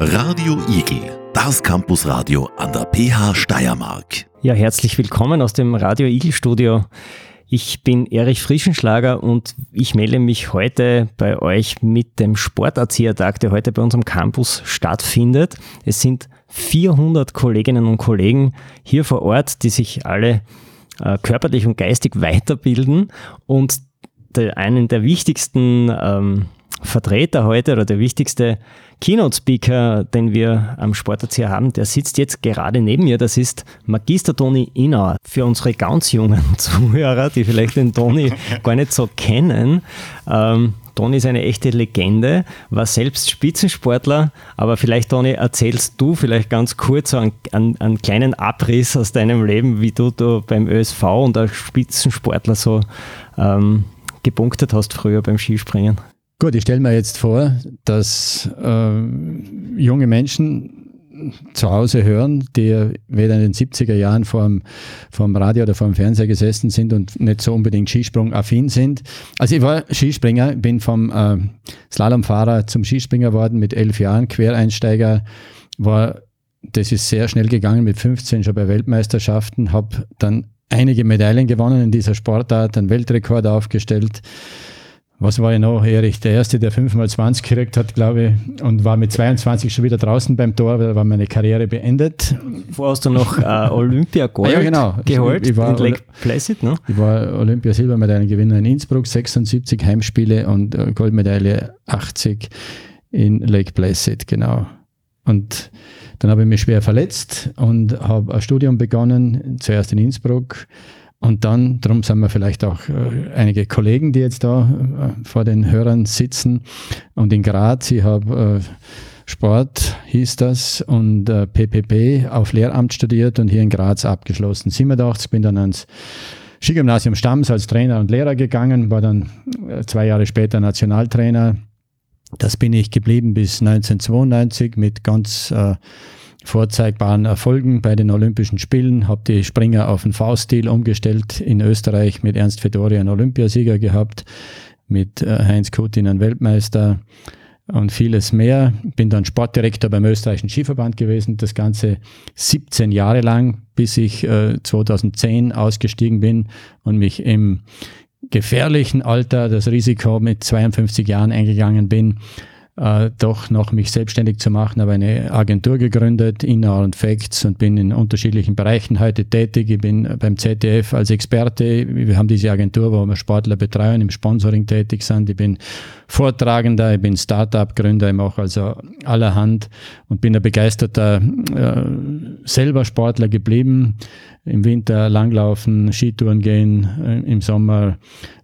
Radio Igel, das Campusradio an der PH Steiermark. Ja, herzlich willkommen aus dem Radio Igel Studio. Ich bin Erich Frischenschlager und ich melde mich heute bei euch mit dem Sporterziehertag, der heute bei uns am Campus stattfindet. Es sind 400 Kolleginnen und Kollegen hier vor Ort, die sich alle äh, körperlich und geistig weiterbilden und der, einen der wichtigsten ähm, Vertreter heute oder der wichtigste Keynote-Speaker, den wir am Sporterzieher haben, der sitzt jetzt gerade neben mir. Das ist Magister Toni Inauer. Für unsere ganz jungen Zuhörer, die vielleicht den Toni gar nicht so kennen, ähm, Toni ist eine echte Legende, war selbst Spitzensportler, aber vielleicht, Toni, erzählst du vielleicht ganz kurz so einen, einen, einen, kleinen Abriss aus deinem Leben, wie du, du beim ÖSV und als Spitzensportler so ähm, gepunktet hast früher beim Skispringen. Gut, ich stelle mir jetzt vor, dass äh, junge Menschen zu Hause hören, die weder in den 70er Jahren vor dem, vor dem Radio oder vor dem Fernseher gesessen sind und nicht so unbedingt Skisprung-affin sind. Also ich war Skispringer, bin vom äh, Slalomfahrer zum Skispringer worden mit elf Jahren, Quereinsteiger, war, das ist sehr schnell gegangen mit 15 schon bei Weltmeisterschaften, habe dann einige Medaillen gewonnen in dieser Sportart, einen Weltrekord aufgestellt was war ich noch, Erich? Der Erste, der 5x20 gekriegt hat, glaube ich, und war mit 22 schon wieder draußen beim Tor, da war meine Karriere beendet. Vorher hast du noch äh, Olympia Gold ah, ja, genau. geholt ich, ich war in Lake Placid, ne? Ich war Olympia Silbermedaillengewinner in Innsbruck, 76 Heimspiele und äh, Goldmedaille 80 in Lake Placid, genau. Und dann habe ich mich schwer verletzt und habe ein Studium begonnen, zuerst in Innsbruck, und dann, darum sind wir vielleicht auch äh, einige Kollegen, die jetzt da äh, vor den Hörern sitzen. Und in Graz, ich habe äh, Sport, hieß das, und PPP auf Lehramt studiert und hier in Graz abgeschlossen. 87 bin dann ans Skigymnasium Stamms als Trainer und Lehrer gegangen, war dann zwei Jahre später Nationaltrainer. Das bin ich geblieben bis 1992 mit ganz vorzeigbaren Erfolgen bei den Olympischen Spielen, habe die Springer auf den V-Stil umgestellt in Österreich mit Ernst Fedori einen Olympiasieger gehabt, mit äh, Heinz Kutin einen Weltmeister und vieles mehr. Bin dann Sportdirektor beim österreichischen Skiverband gewesen, das Ganze 17 Jahre lang, bis ich 2010 äh, ausgestiegen bin und mich im gefährlichen Alter das Risiko mit 52 Jahren eingegangen bin, äh, doch noch mich selbstständig zu machen, habe eine Agentur gegründet, Inner und Facts und bin in unterschiedlichen Bereichen heute tätig. Ich bin beim ZDF als Experte. Wir haben diese Agentur, wo wir Sportler betreuen, im Sponsoring tätig sind. Ich bin Vortragender, ich bin Startup-Gründer, ich mache also allerhand und bin ein begeisterter äh, selber Sportler geblieben. Im Winter Langlaufen, Skitouren gehen, äh, im Sommer ein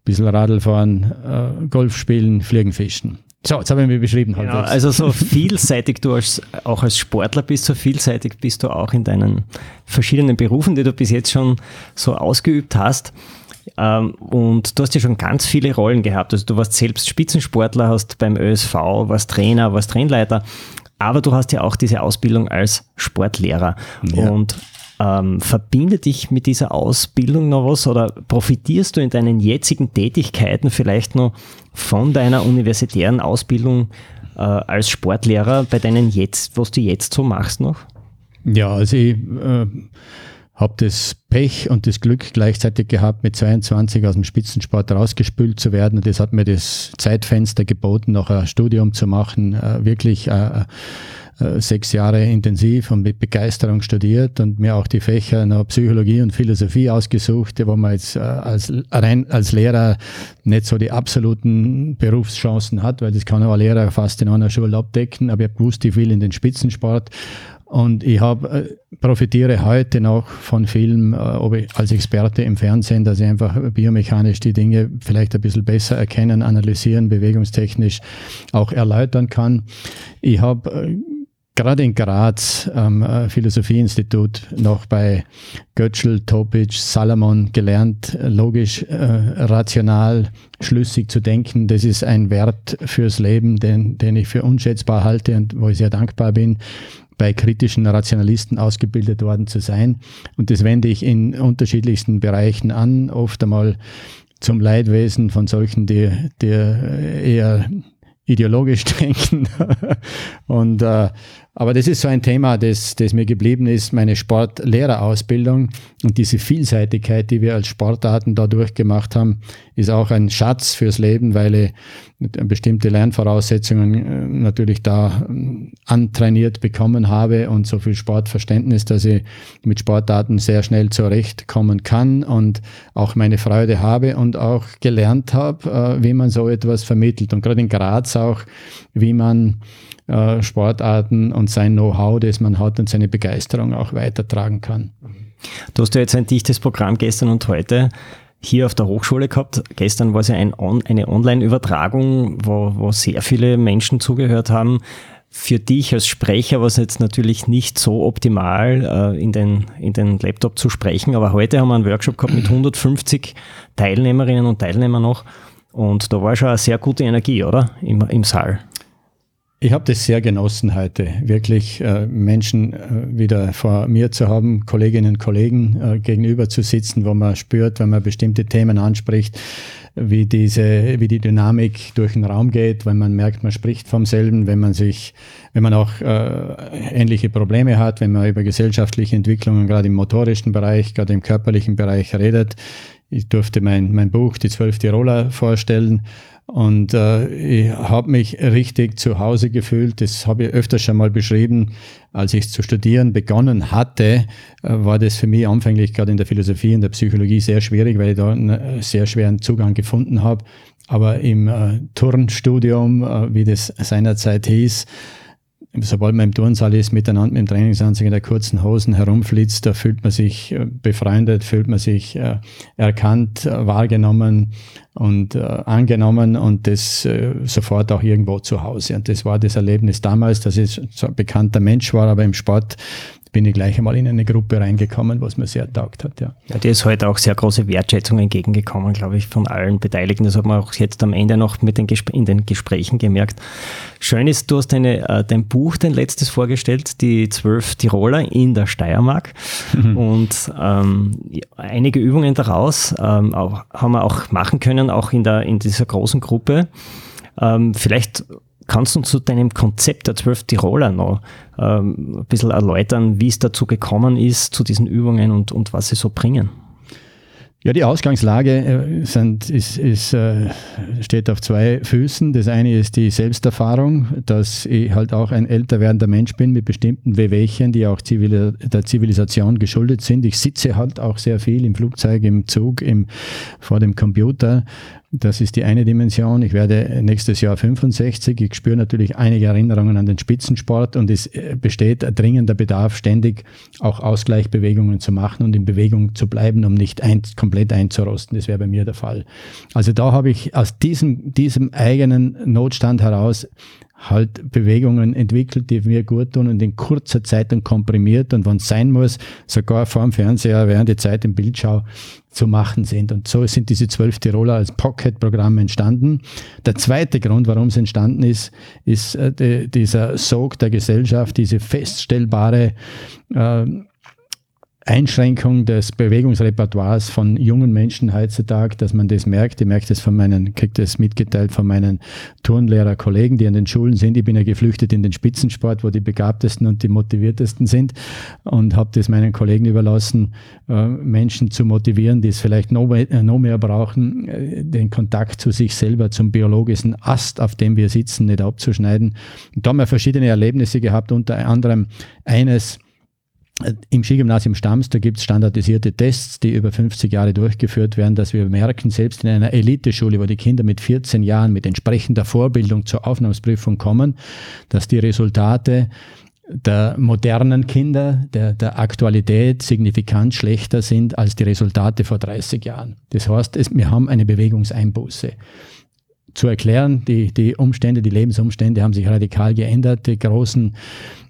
bisschen Radl fahren, äh, Golf spielen, Fliegen, fischen. So, jetzt habe ich mich beschrieben. Genau, also so vielseitig du als, auch als Sportler bist, so vielseitig bist du auch in deinen verschiedenen Berufen, die du bis jetzt schon so ausgeübt hast. Ähm, und du hast ja schon ganz viele Rollen gehabt. Also du warst selbst Spitzensportler, hast beim ÖSV, warst Trainer, warst Trainleiter, aber du hast ja auch diese Ausbildung als Sportlehrer. Ja. Und ähm, verbindet dich mit dieser Ausbildung noch was oder profitierst du in deinen jetzigen Tätigkeiten vielleicht noch von deiner universitären Ausbildung äh, als Sportlehrer bei deinen jetzt, was du jetzt so machst noch? Ja, also ich äh, habe das Pech und das Glück gleichzeitig gehabt, mit 22 aus dem Spitzensport rausgespült zu werden. Und das hat mir das Zeitfenster geboten, noch ein Studium zu machen, äh, wirklich äh, äh, sechs Jahre intensiv und mit Begeisterung studiert und mir auch die Fächer noch Psychologie und Philosophie ausgesucht, wo man jetzt als, rein als Lehrer nicht so die absoluten Berufschancen hat, weil das kann ein Lehrer fast in einer Schule abdecken, aber ich habe gewusst, ich will in den Spitzensport und ich habe äh, profitiere heute noch von Film, ob ich als Experte im Fernsehen, dass ich einfach biomechanisch die Dinge vielleicht ein bisschen besser erkennen, analysieren, bewegungstechnisch auch erläutern kann. Ich habe gerade in Graz am äh, Philosophieinstitut noch bei Götzl, Topic, Salomon gelernt, logisch, äh, rational, schlüssig zu denken. Das ist ein Wert fürs Leben, den, den ich für unschätzbar halte und wo ich sehr dankbar bin bei kritischen Rationalisten ausgebildet worden zu sein. Und das wende ich in unterschiedlichsten Bereichen an, oft einmal zum Leidwesen von solchen, die, die eher ideologisch denken. und, äh, aber das ist so ein Thema, das, das mir geblieben ist, meine Sportlehrerausbildung und diese Vielseitigkeit, die wir als Sportarten da durchgemacht haben, ist auch ein Schatz fürs Leben, weil ich bestimmte Lernvoraussetzungen äh, natürlich da ähm, antrainiert bekommen habe und so viel Sportverständnis, dass ich mit Sportarten sehr schnell zurechtkommen kann und auch meine Freude habe und auch gelernt habe, äh, wie man so etwas vermittelt. Und gerade in Graz auch, wie man äh, Sportarten und sein Know-how, das man hat und seine Begeisterung auch weitertragen kann. Du hast ja jetzt ein dichtes Programm gestern und heute hier auf der Hochschule gehabt. Gestern war es ja ein On eine Online-Übertragung, wo, wo sehr viele Menschen zugehört haben. Für dich als Sprecher war es jetzt natürlich nicht so optimal, äh, in, den, in den Laptop zu sprechen, aber heute haben wir einen Workshop gehabt mit 150 Teilnehmerinnen und Teilnehmern noch und da war schon eine sehr gute Energie, oder? Im, im Saal. Ich habe das sehr genossen heute, wirklich äh, Menschen äh, wieder vor mir zu haben, Kolleginnen und Kollegen äh, gegenüber zu sitzen, wo man spürt, wenn man bestimmte Themen anspricht, wie diese, wie die Dynamik durch den Raum geht, wenn man merkt, man spricht vom selben, wenn man sich, wenn man auch äh, ähnliche Probleme hat, wenn man über gesellschaftliche Entwicklungen gerade im motorischen Bereich, gerade im körperlichen Bereich redet. Ich durfte mein, mein Buch Die zwölf Tiroler vorstellen und äh, ich habe mich richtig zu Hause gefühlt. Das habe ich öfter schon mal beschrieben. Als ich zu studieren begonnen hatte, äh, war das für mich anfänglich gerade in der Philosophie und der Psychologie sehr schwierig, weil ich da einen sehr schweren Zugang gefunden habe. Aber im äh, Turnstudium, äh, wie das seinerzeit hieß, sobald man im Turnsaal ist, miteinander mit dem Trainingsanzug in der kurzen Hosen herumflitzt, da fühlt man sich äh, befreundet, fühlt man sich äh, erkannt, äh, wahrgenommen und angenommen und das sofort auch irgendwo zu Hause. Und das war das Erlebnis damals, dass ich so ein bekannter Mensch war, aber im Sport bin ich gleich einmal in eine Gruppe reingekommen, was mir sehr taugt hat. Ja. ja, dir ist heute auch sehr große Wertschätzung entgegengekommen, glaube ich, von allen Beteiligten. Das hat man auch jetzt am Ende noch mit den in den Gesprächen gemerkt. Schön ist, du hast deine, äh, dein Buch, dein letztes vorgestellt, die zwölf Tiroler in der Steiermark. Mhm. Und ähm, einige Übungen daraus ähm, auch, haben wir auch machen können, auch in, der, in dieser großen Gruppe. Ähm, vielleicht Kannst du zu deinem Konzept der zwölf Tiroler noch ähm, ein bisschen erläutern, wie es dazu gekommen ist, zu diesen Übungen und, und was sie so bringen? Ja, die Ausgangslage äh, sind, ist, ist, äh, steht auf zwei Füßen. Das eine ist die Selbsterfahrung, dass ich halt auch ein älter werdender Mensch bin mit bestimmten Wehwehchen, die auch Zivil der Zivilisation geschuldet sind. Ich sitze halt auch sehr viel im Flugzeug, im Zug, im, vor dem Computer das ist die eine Dimension. Ich werde nächstes Jahr 65. Ich spüre natürlich einige Erinnerungen an den Spitzensport und es äh, besteht dringender Bedarf, ständig auch Ausgleichbewegungen zu machen und in Bewegung zu bleiben, um nicht ein, komplett einzurosten. Das wäre bei mir der Fall. Also da habe ich aus diesem, diesem eigenen Notstand heraus halt Bewegungen entwickelt, die mir gut tun und in kurzer Zeit dann komprimiert und wenn es sein muss, sogar vor dem Fernseher während der Zeit im Bildschau zu machen sind. Und so sind diese zwölf Tiroler als Pocket-Programm entstanden. Der zweite Grund, warum es entstanden ist, ist äh, die, dieser Sog der Gesellschaft, diese feststellbare äh, Einschränkung des Bewegungsrepertoires von jungen Menschen heutzutage, dass man das merkt. Ich merke das von meinen, kriege das mitgeteilt von meinen Turnlehrer-Kollegen, die an den Schulen sind. Ich bin ja geflüchtet in den Spitzensport, wo die begabtesten und die motiviertesten sind und habe das meinen Kollegen überlassen, äh, Menschen zu motivieren, die es vielleicht noch mehr, äh, noch mehr brauchen, äh, den Kontakt zu sich selber, zum biologischen Ast, auf dem wir sitzen, nicht abzuschneiden. Und da haben wir verschiedene Erlebnisse gehabt, unter anderem eines, im Skigymnasium Stams, da gibt es standardisierte Tests, die über 50 Jahre durchgeführt werden, dass wir merken, selbst in einer Eliteschule, wo die Kinder mit 14 Jahren mit entsprechender Vorbildung zur Aufnahmsprüfung kommen, dass die Resultate der modernen Kinder, der, der Aktualität signifikant schlechter sind als die Resultate vor 30 Jahren. Das heißt, es, wir haben eine Bewegungseinbuße zu erklären. Die, die Umstände, die Lebensumstände haben sich radikal geändert. Die großen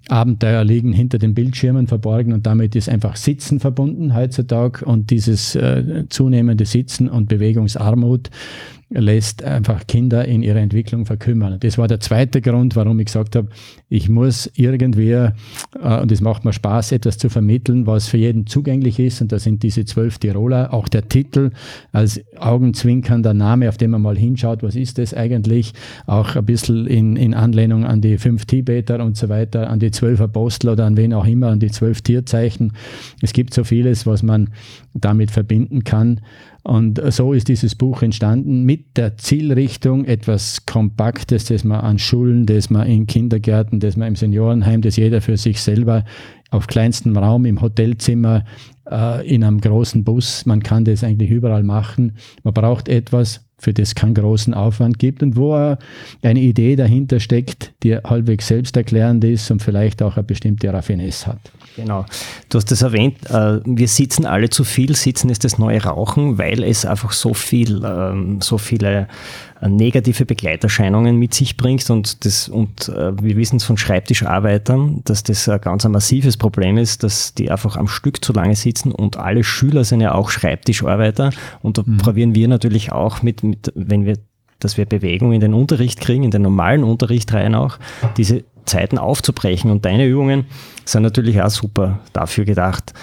Abenteuer liegen hinter den Bildschirmen verborgen und damit ist einfach Sitzen verbunden heutzutage und dieses äh, zunehmende Sitzen und Bewegungsarmut lässt einfach Kinder in ihrer Entwicklung verkümmern. Das war der zweite Grund, warum ich gesagt habe, ich muss irgendwie, äh, und es macht mir Spaß, etwas zu vermitteln, was für jeden zugänglich ist. Und da sind diese zwölf Tiroler, auch der Titel als augenzwinkernder Name, auf den man mal hinschaut, was ist das eigentlich? Auch ein bisschen in, in Anlehnung an die fünf Tibeter und so weiter, an die zwölf Apostel oder an wen auch immer, an die zwölf Tierzeichen. Es gibt so vieles, was man damit verbinden kann. Und so ist dieses Buch entstanden mit der Zielrichtung, etwas Kompaktes, das man an Schulen, das man in Kindergärten, das man im Seniorenheim, das jeder für sich selber auf kleinstem Raum im Hotelzimmer, äh, in einem großen Bus, man kann das eigentlich überall machen. Man braucht etwas, für das keinen großen Aufwand gibt und wo eine Idee dahinter steckt, die halbwegs selbsterklärend ist und vielleicht auch eine bestimmte Raffinesse hat. Genau. Du hast das erwähnt, äh, wir sitzen alle zu viel. Sitzen ist das neue Rauchen, weil es einfach so viel, ähm, so viele negative Begleiterscheinungen mit sich bringt und das, und äh, wir wissen es von Schreibtischarbeitern, dass das ein ganz ein massives Problem ist, dass die einfach am Stück zu lange sitzen und alle Schüler sind ja auch Schreibtischarbeiter und da mhm. probieren wir natürlich auch mit, mit, wenn wir dass wir Bewegung in den Unterricht kriegen, in den normalen Unterricht rein auch, diese Zeiten aufzubrechen. Und deine Übungen sind natürlich auch super dafür gedacht.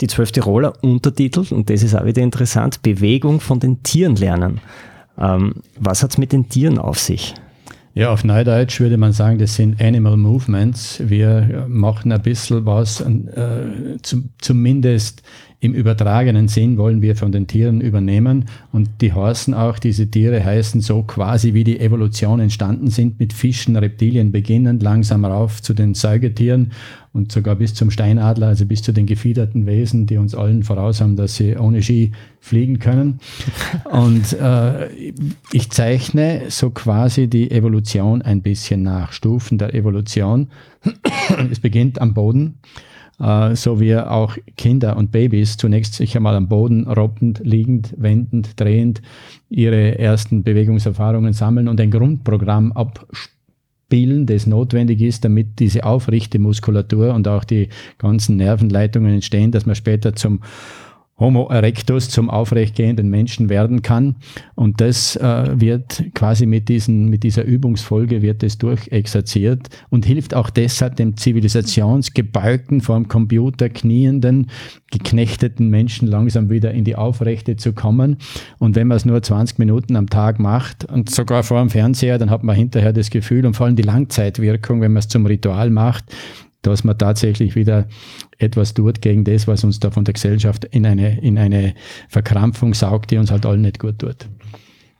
Die zwölf Tiroler Untertitel, und das ist auch wieder interessant, Bewegung von den Tieren lernen. Ähm, was hat es mit den Tieren auf sich? Ja, auf Neudeutsch würde man sagen, das sind Animal Movements. Wir machen ein bisschen was, äh, zum, zumindest im übertragenen Sinn wollen wir von den Tieren übernehmen und die heißen auch, diese Tiere heißen so quasi wie die Evolution entstanden sind, mit Fischen, Reptilien beginnend, langsam rauf zu den Säugetieren und sogar bis zum Steinadler, also bis zu den gefiederten Wesen, die uns allen voraus haben, dass sie ohne Ski fliegen können. Und äh, ich zeichne so quasi die Evolution ein bisschen nach, Stufen der Evolution. es beginnt am Boden äh, so wie auch Kinder und Babys zunächst sich einmal am Boden robbend, liegend, wendend, drehend ihre ersten Bewegungserfahrungen sammeln und ein Grundprogramm abspielen, das notwendig ist, damit diese aufrichte Muskulatur und auch die ganzen Nervenleitungen entstehen, dass man später zum Homo erectus zum aufrechtgehenden Menschen werden kann. Und das äh, wird quasi mit, diesen, mit dieser Übungsfolge wird es durchexerziert und hilft auch deshalb dem zivilisationsgebeugten, vor dem Computer knienden, geknechteten Menschen langsam wieder in die Aufrechte zu kommen. Und wenn man es nur 20 Minuten am Tag macht und sogar vor dem Fernseher, dann hat man hinterher das Gefühl und vor allem die Langzeitwirkung, wenn man es zum Ritual macht, dass man tatsächlich wieder etwas tut gegen das, was uns da von der Gesellschaft in eine, in eine Verkrampfung saugt, die uns halt allen nicht gut tut.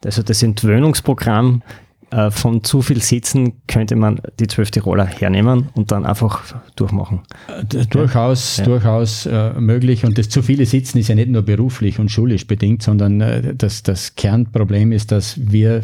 Also das Entwöhnungsprogramm äh, von zu viel Sitzen könnte man die zwölf Tiroler hernehmen und dann einfach durchmachen. Äh, durchaus, ja. durchaus äh, möglich. Und das zu viele Sitzen ist ja nicht nur beruflich und schulisch bedingt, sondern äh, das, das Kernproblem ist, dass wir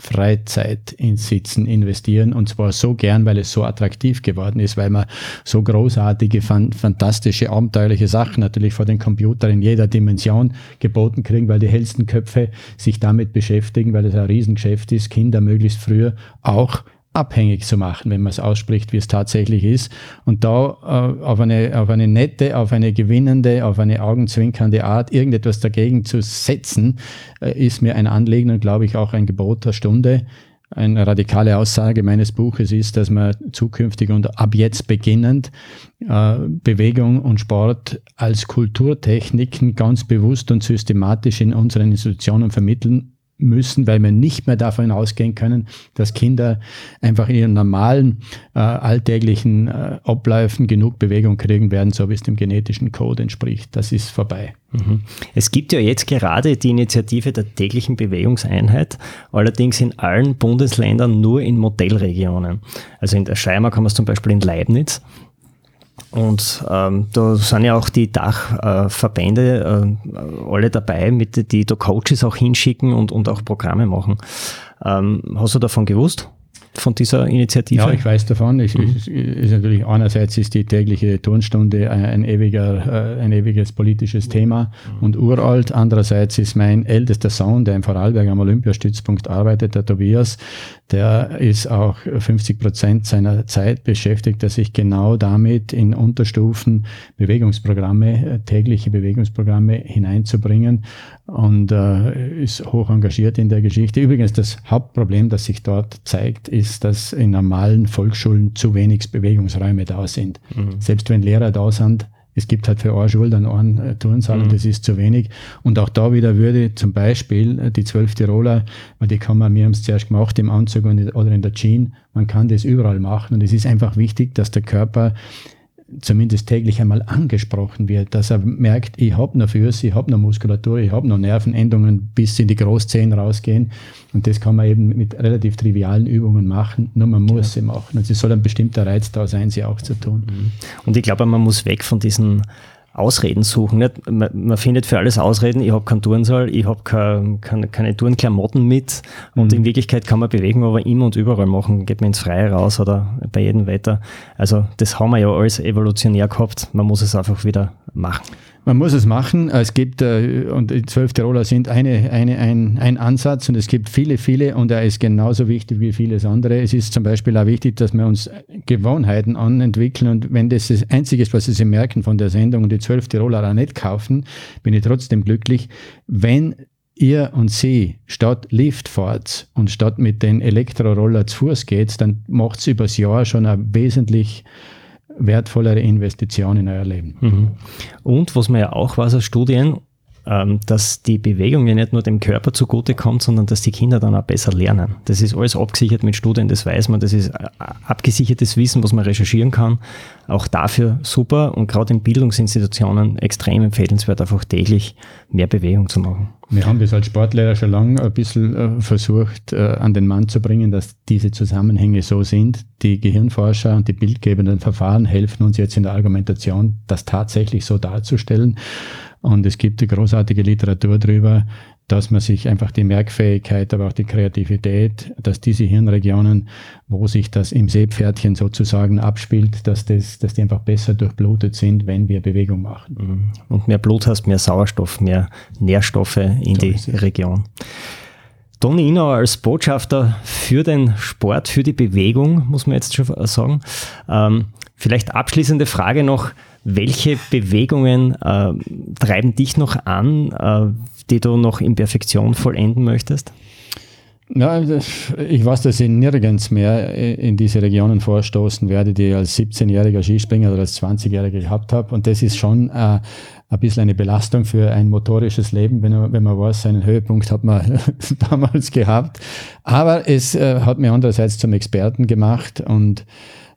Freizeit ins Sitzen investieren. Und zwar so gern, weil es so attraktiv geworden ist, weil man so großartige, fantastische, abenteuerliche Sachen natürlich vor den Computern in jeder Dimension geboten kriegen, weil die hellsten Köpfe sich damit beschäftigen, weil es ein Riesengeschäft ist, Kinder möglichst früher auch abhängig zu machen, wenn man es ausspricht, wie es tatsächlich ist. Und da äh, auf, eine, auf eine nette, auf eine gewinnende, auf eine augenzwinkernde Art irgendetwas dagegen zu setzen, äh, ist mir ein Anliegen und glaube ich auch ein Gebot der Stunde. Eine radikale Aussage meines Buches ist, dass man zukünftig und ab jetzt beginnend äh, Bewegung und Sport als Kulturtechniken ganz bewusst und systematisch in unseren Institutionen vermitteln müssen, weil wir nicht mehr davon ausgehen können, dass Kinder einfach in ihren normalen äh, alltäglichen äh, Abläufen genug Bewegung kriegen werden, so wie es dem genetischen Code entspricht. Das ist vorbei. Mhm. Es gibt ja jetzt gerade die Initiative der täglichen Bewegungseinheit, allerdings in allen Bundesländern nur in Modellregionen. Also in der Steiermark haben wir es zum Beispiel in Leibniz und ähm, da sind ja auch die Dachverbände äh, alle dabei, mit, die da Coaches auch hinschicken und, und auch Programme machen. Ähm, hast du davon gewusst? Von dieser Initiative? Ja, ich weiß davon. Ich, mhm. ist, ist natürlich einerseits ist die tägliche Turnstunde ein, ein, ewiger, äh, ein ewiges politisches Thema mhm. und uralt. Andererseits ist mein ältester Sohn, der in Vorarlberg am Olympiastützpunkt arbeitet, der Tobias, der ist auch 50 Prozent seiner Zeit beschäftigt, dass sich genau damit in Unterstufen Bewegungsprogramme, äh, tägliche Bewegungsprogramme hineinzubringen. Und äh, ist hoch engagiert in der Geschichte. Übrigens, das Hauptproblem, das sich dort zeigt, ist, dass in normalen Volksschulen zu wenig Bewegungsräume da sind. Mhm. Selbst wenn Lehrer da sind, es gibt halt für eine Schule dann einen äh, Turnsaal mhm. und das ist zu wenig. Und auch da wieder würde zum Beispiel äh, die zwölf Tiroler, weil die kann man, wir haben es zuerst gemacht im Anzug oder in der Jeans, man kann das überall machen und es ist einfach wichtig, dass der Körper zumindest täglich einmal angesprochen wird, dass er merkt, ich habe noch Füße, ich habe noch Muskulatur, ich habe noch Nervenendungen bis in die Großzehen rausgehen. Und das kann man eben mit relativ trivialen Übungen machen, nur man muss ja. sie machen. Und es soll ein bestimmter Reiz da sein, sie auch zu tun. Mhm. Und ich glaube, man muss weg von diesen Ausreden suchen. Nicht? Man, man findet für alles Ausreden, ich habe keinen Turnsaal, ich habe kein, keine, keine Turnklamotten mit und mhm. in Wirklichkeit kann man Bewegung aber immer und überall machen, geht man ins Freie raus oder bei jedem Wetter. Also das haben wir ja alles evolutionär gehabt, man muss es einfach wieder machen. Man muss es machen. Es gibt, äh, und die zwölf Tiroler sind eine, eine, ein, ein Ansatz und es gibt viele, viele und er ist genauso wichtig wie vieles andere. Es ist zum Beispiel auch wichtig, dass wir uns Gewohnheiten anentwickeln und wenn das das Einzige ist, was Sie merken von der Sendung und die zwölf Tiroler auch nicht kaufen, bin ich trotzdem glücklich, wenn ihr und sie statt Lift fahrt und statt mit den Elektroroller zu Fuß geht, dann macht es übers Jahr schon ein wesentlich wertvollere Investition in euer Leben. Mhm. Und was man ja auch weiß aus Studien, dass die Bewegung ja nicht nur dem Körper zugute kommt, sondern dass die Kinder dann auch besser lernen. Das ist alles abgesichert mit Studien, das weiß man, das ist äh, abgesichertes Wissen, was man recherchieren kann. Auch dafür super und gerade in Bildungsinstitutionen extrem empfehlenswert, einfach täglich mehr Bewegung zu machen. Wir haben das als Sportlehrer schon lange ein bisschen äh, versucht, äh, an den Mann zu bringen, dass diese Zusammenhänge so sind. Die Gehirnforscher und die bildgebenden Verfahren helfen uns jetzt in der Argumentation, das tatsächlich so darzustellen. Und es gibt eine großartige Literatur darüber, dass man sich einfach die Merkfähigkeit, aber auch die Kreativität, dass diese Hirnregionen, wo sich das im Seepferdchen sozusagen abspielt, dass, das, dass die einfach besser durchblutet sind, wenn wir Bewegung machen. Mhm. Und mehr Blut hast, mehr Sauerstoff, mehr Nährstoffe in so die Region. Toni Inauer als Botschafter für den Sport, für die Bewegung, muss man jetzt schon sagen. Ähm, vielleicht abschließende Frage noch. Welche Bewegungen äh, treiben dich noch an, äh, die du noch in Perfektion vollenden möchtest? Ja, ich weiß, dass ich nirgends mehr in diese Regionen vorstoßen werde, die ich als 17-jähriger Skispringer oder als 20-jähriger gehabt habe. Und das ist schon äh, ein bisschen eine Belastung für ein motorisches Leben, wenn man, wenn man weiß, seinen Höhepunkt hat man damals gehabt. Aber es äh, hat mir andererseits zum Experten gemacht und äh,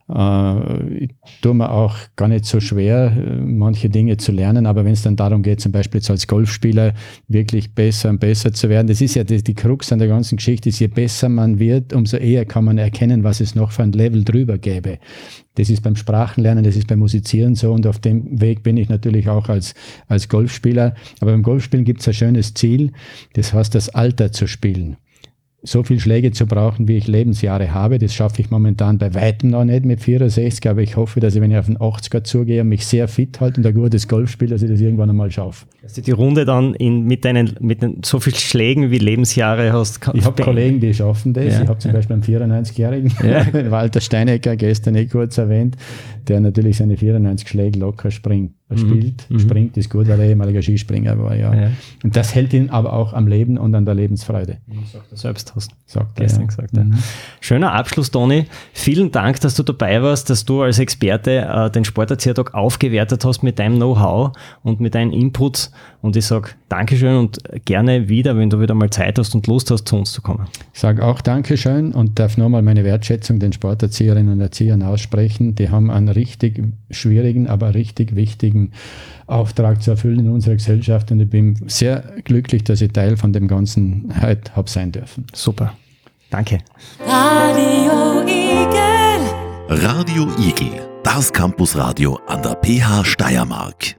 ich tue mir auch gar nicht so schwer, manche Dinge zu lernen, aber wenn es dann darum geht, zum Beispiel jetzt als Golfspieler wirklich besser und besser zu werden, das ist ja die, die Krux an der ganzen Geschichte, ist, je besser man wird, umso eher kann man erkennen, was es noch für ein Level drüber gäbe. Das ist beim Sprachenlernen, das ist beim Musizieren so und auf dem Weg bin ich natürlich auch als, als Golfspieler. Aber beim Golfspielen gibt es ein schönes Ziel, das heißt, das Alter zu spielen so viel Schläge zu brauchen, wie ich Lebensjahre habe. Das schaffe ich momentan bei weitem noch nicht mit 64, aber ich hoffe, dass ich, wenn ich auf den 80er zugehe, mich sehr fit halte und ein gutes Golf spiele, dass ich das irgendwann einmal schaffe. Dass du die Runde dann in, mit, deinen, mit den, so viel Schlägen wie Lebensjahre hast. Ich habe Kollegen, die schaffen das. Ja, ich habe zum. Beispiel einen 94-Jährigen, ja. Walter Steinecker, gestern eh kurz erwähnt, der natürlich seine 94 Schläge locker springt. Er mhm. spielt, mhm. springt, ist gut, weil er ehemaliger Skispringer war, ja. ja. Und das hält ihn aber auch am Leben und an der Lebensfreude. Sagt er selbst, hast sagt gestern ja. gesagt. Ja. Mhm. Schöner Abschluss, Toni. Vielen Dank, dass du dabei warst, dass du als Experte äh, den Sporterziehertag aufgewertet hast mit deinem Know-how und mit deinen Inputs. Und ich sage Dankeschön und gerne wieder, wenn du wieder mal Zeit hast und Lust hast, zu uns zu kommen. Ich sage auch Dankeschön und darf nochmal meine Wertschätzung den Sporterzieherinnen und Erziehern aussprechen. Die haben einen richtig schwierigen, aber richtig wichtigen Auftrag zu erfüllen in unserer Gesellschaft und ich bin sehr glücklich, dass ich Teil von dem Ganzen heute habe sein dürfen. Super. Danke. Radio Igel. Radio Igel, das Campusradio an der PH Steiermark.